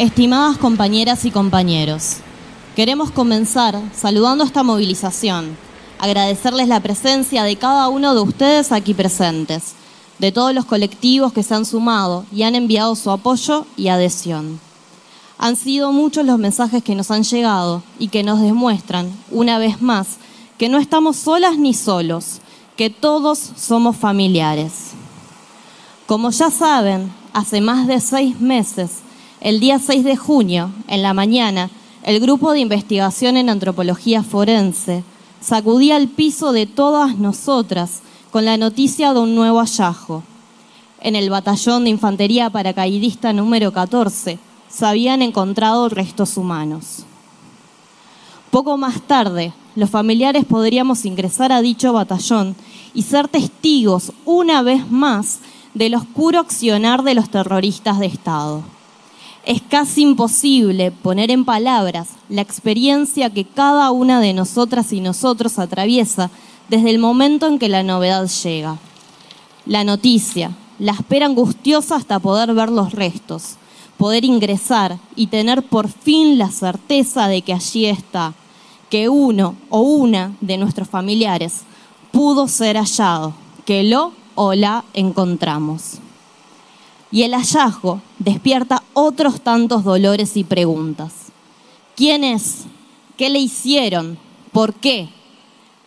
Estimadas compañeras y compañeros, queremos comenzar saludando esta movilización, agradecerles la presencia de cada uno de ustedes aquí presentes, de todos los colectivos que se han sumado y han enviado su apoyo y adhesión. Han sido muchos los mensajes que nos han llegado y que nos demuestran, una vez más, que no estamos solas ni solos, que todos somos familiares. Como ya saben, hace más de seis meses, el día 6 de junio, en la mañana, el Grupo de Investigación en Antropología Forense sacudía el piso de todas nosotras con la noticia de un nuevo hallazgo. En el batallón de infantería paracaidista número 14 se habían encontrado restos humanos. Poco más tarde, los familiares podríamos ingresar a dicho batallón y ser testigos una vez más del oscuro accionar de los terroristas de Estado. Es casi imposible poner en palabras la experiencia que cada una de nosotras y nosotros atraviesa desde el momento en que la novedad llega. La noticia, la espera angustiosa hasta poder ver los restos, poder ingresar y tener por fin la certeza de que allí está, que uno o una de nuestros familiares pudo ser hallado, que lo o la encontramos. Y el hallazgo despierta otros tantos dolores y preguntas. ¿Quién es? ¿Qué le hicieron? ¿Por qué?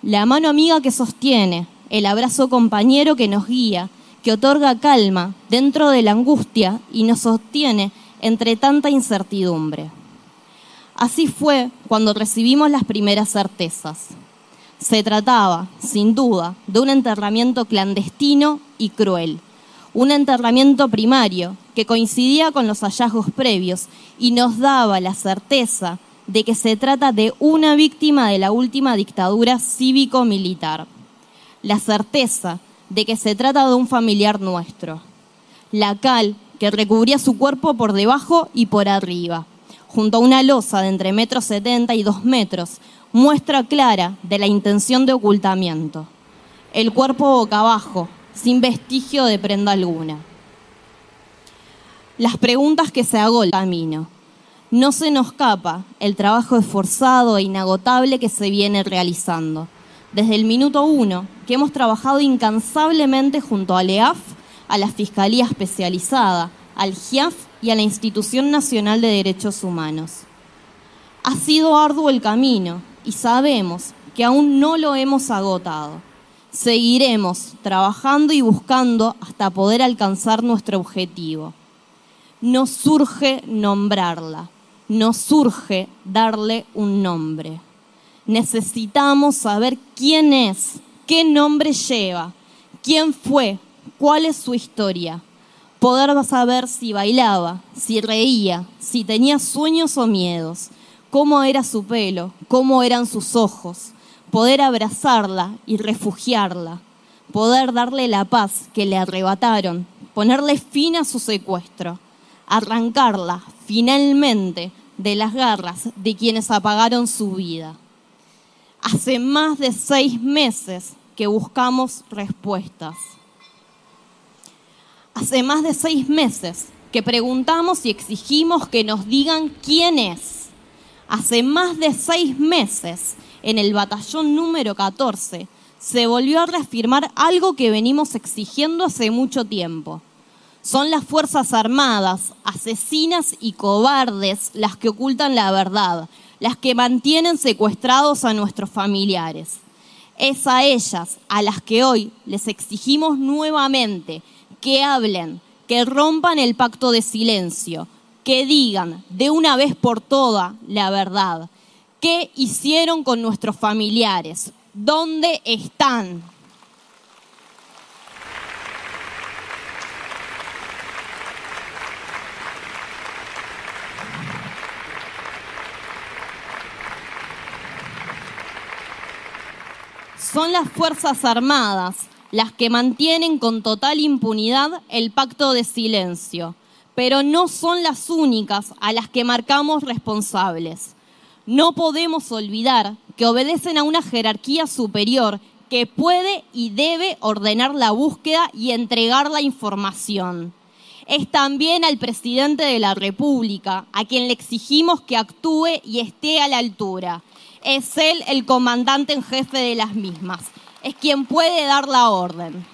La mano amiga que sostiene, el abrazo compañero que nos guía, que otorga calma dentro de la angustia y nos sostiene entre tanta incertidumbre. Así fue cuando recibimos las primeras certezas. Se trataba, sin duda, de un enterramiento clandestino y cruel, un enterramiento primario que coincidía con los hallazgos previos y nos daba la certeza de que se trata de una víctima de la última dictadura cívico-militar, la certeza de que se trata de un familiar nuestro, la cal que recubría su cuerpo por debajo y por arriba, junto a una losa de entre metros setenta y dos metros, muestra clara de la intención de ocultamiento. El cuerpo boca abajo, sin vestigio de prenda alguna. Las preguntas que se hago el camino. No se nos escapa el trabajo esforzado e inagotable que se viene realizando. Desde el minuto uno, que hemos trabajado incansablemente junto a LEAF, a la Fiscalía Especializada, al GIAF y a la Institución Nacional de Derechos Humanos. Ha sido arduo el camino y sabemos que aún no lo hemos agotado. Seguiremos trabajando y buscando hasta poder alcanzar nuestro objetivo. Nos surge nombrarla, nos surge darle un nombre. Necesitamos saber quién es, qué nombre lleva, quién fue, cuál es su historia poder saber si bailaba, si reía, si tenía sueños o miedos, cómo era su pelo, cómo eran sus ojos, poder abrazarla y refugiarla, poder darle la paz que le arrebataron, ponerle fin a su secuestro, arrancarla finalmente de las garras de quienes apagaron su vida. Hace más de seis meses que buscamos respuestas. Hace más de seis meses que preguntamos y exigimos que nos digan quién es. Hace más de seis meses, en el batallón número 14, se volvió a reafirmar algo que venimos exigiendo hace mucho tiempo. Son las Fuerzas Armadas, asesinas y cobardes, las que ocultan la verdad, las que mantienen secuestrados a nuestros familiares. Es a ellas a las que hoy les exigimos nuevamente que hablen, que rompan el pacto de silencio, que digan de una vez por todas la verdad. ¿Qué hicieron con nuestros familiares? ¿Dónde están? Son las Fuerzas Armadas las que mantienen con total impunidad el pacto de silencio, pero no son las únicas a las que marcamos responsables. No podemos olvidar que obedecen a una jerarquía superior que puede y debe ordenar la búsqueda y entregar la información. es también al presidente de la República, a quien le exigimos que actúe y esté a la altura. Es él el comandante en jefe de las mismas, es quien puede dar la orden.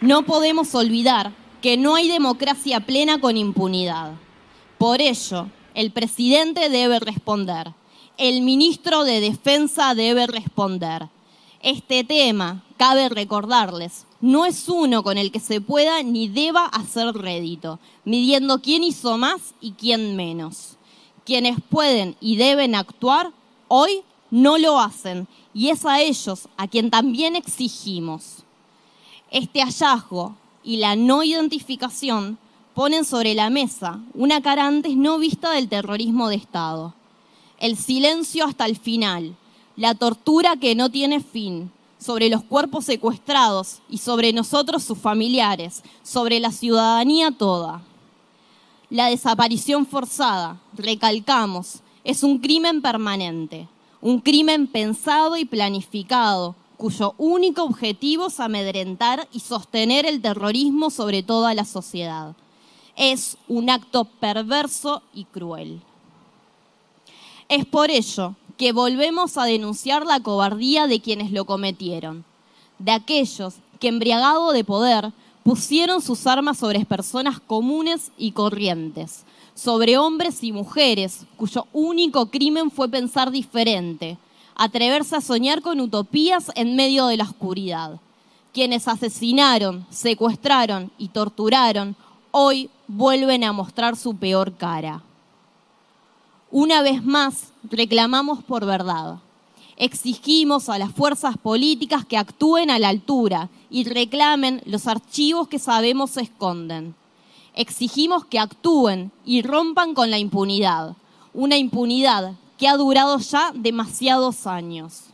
No podemos olvidar que no hay democracia plena con impunidad. Por ello, el presidente debe responder, el ministro de Defensa debe responder. Este tema, cabe recordarles, no es uno con el que se pueda ni deba hacer rédito, midiendo quién hizo más y quién menos. Quienes pueden y deben actuar hoy no lo hacen y es a ellos a quien también exigimos. Este hallazgo y la no identificación ponen sobre la mesa una cara antes no vista del terrorismo de Estado. El silencio hasta el final, la tortura que no tiene fin, sobre los cuerpos secuestrados y sobre nosotros sus familiares, sobre la ciudadanía toda. La desaparición forzada, recalcamos, es un crimen permanente, un crimen pensado y planificado, cuyo único objetivo es amedrentar y sostener el terrorismo sobre toda la sociedad. Es un acto perverso y cruel. Es por ello que volvemos a denunciar la cobardía de quienes lo cometieron, de aquellos que embriagado de poder pusieron sus armas sobre personas comunes y corrientes, sobre hombres y mujeres cuyo único crimen fue pensar diferente, atreverse a soñar con utopías en medio de la oscuridad. Quienes asesinaron, secuestraron y torturaron hoy vuelven a mostrar su peor cara. Una vez más, reclamamos por verdad. Exigimos a las fuerzas políticas que actúen a la altura y reclamen los archivos que sabemos se esconden. Exigimos que actúen y rompan con la impunidad, una impunidad que ha durado ya demasiados años.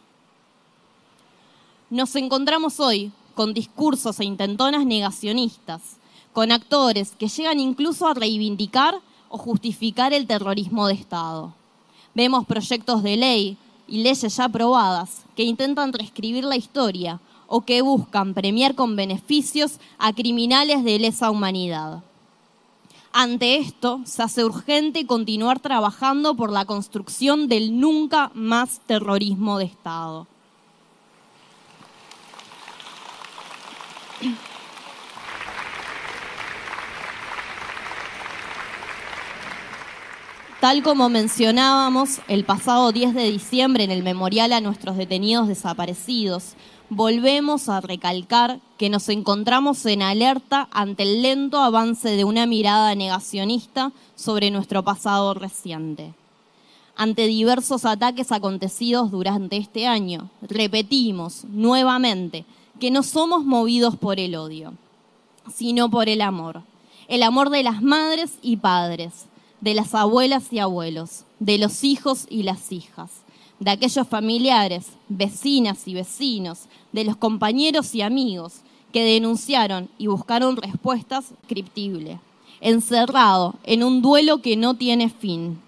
Nos encontramos hoy con discursos e intentonas negacionistas, con actores que llegan incluso a reivindicar o justificar el terrorismo de Estado. Vemos proyectos de ley y leyes ya aprobadas que intentan reescribir la historia o que buscan premiar con beneficios a criminales de lesa humanidad. Ante esto, se hace urgente continuar trabajando por la construcción del nunca más terrorismo de Estado. Tal como mencionábamos el pasado 10 de diciembre en el memorial a nuestros detenidos desaparecidos, volvemos a recalcar que nos encontramos en alerta ante el lento avance de una mirada negacionista sobre nuestro pasado reciente. Ante diversos ataques acontecidos durante este año, repetimos nuevamente que no somos movidos por el odio, sino por el amor. El amor de las madres y padres, de las abuelas y abuelos, de los hijos y las hijas, de aquellos familiares, vecinas y vecinos, de los compañeros y amigos que denunciaron y buscaron respuestas criptibles, encerrado en un duelo que no tiene fin.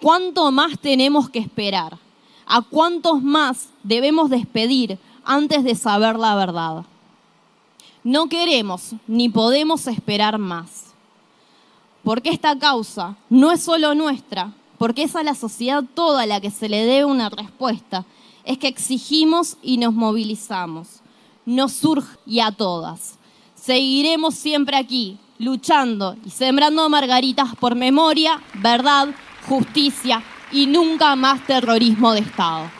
¿Cuánto más tenemos que esperar? ¿A cuántos más debemos despedir antes de saber la verdad? No queremos ni podemos esperar más porque esta causa no es solo nuestra, porque es a la sociedad toda la que se le debe una respuesta, es que exigimos y nos movilizamos. Nos surge y a todas. Seguiremos siempre aquí, luchando y sembrando margaritas por memoria, verdad, justicia y nunca más terrorismo de Estado.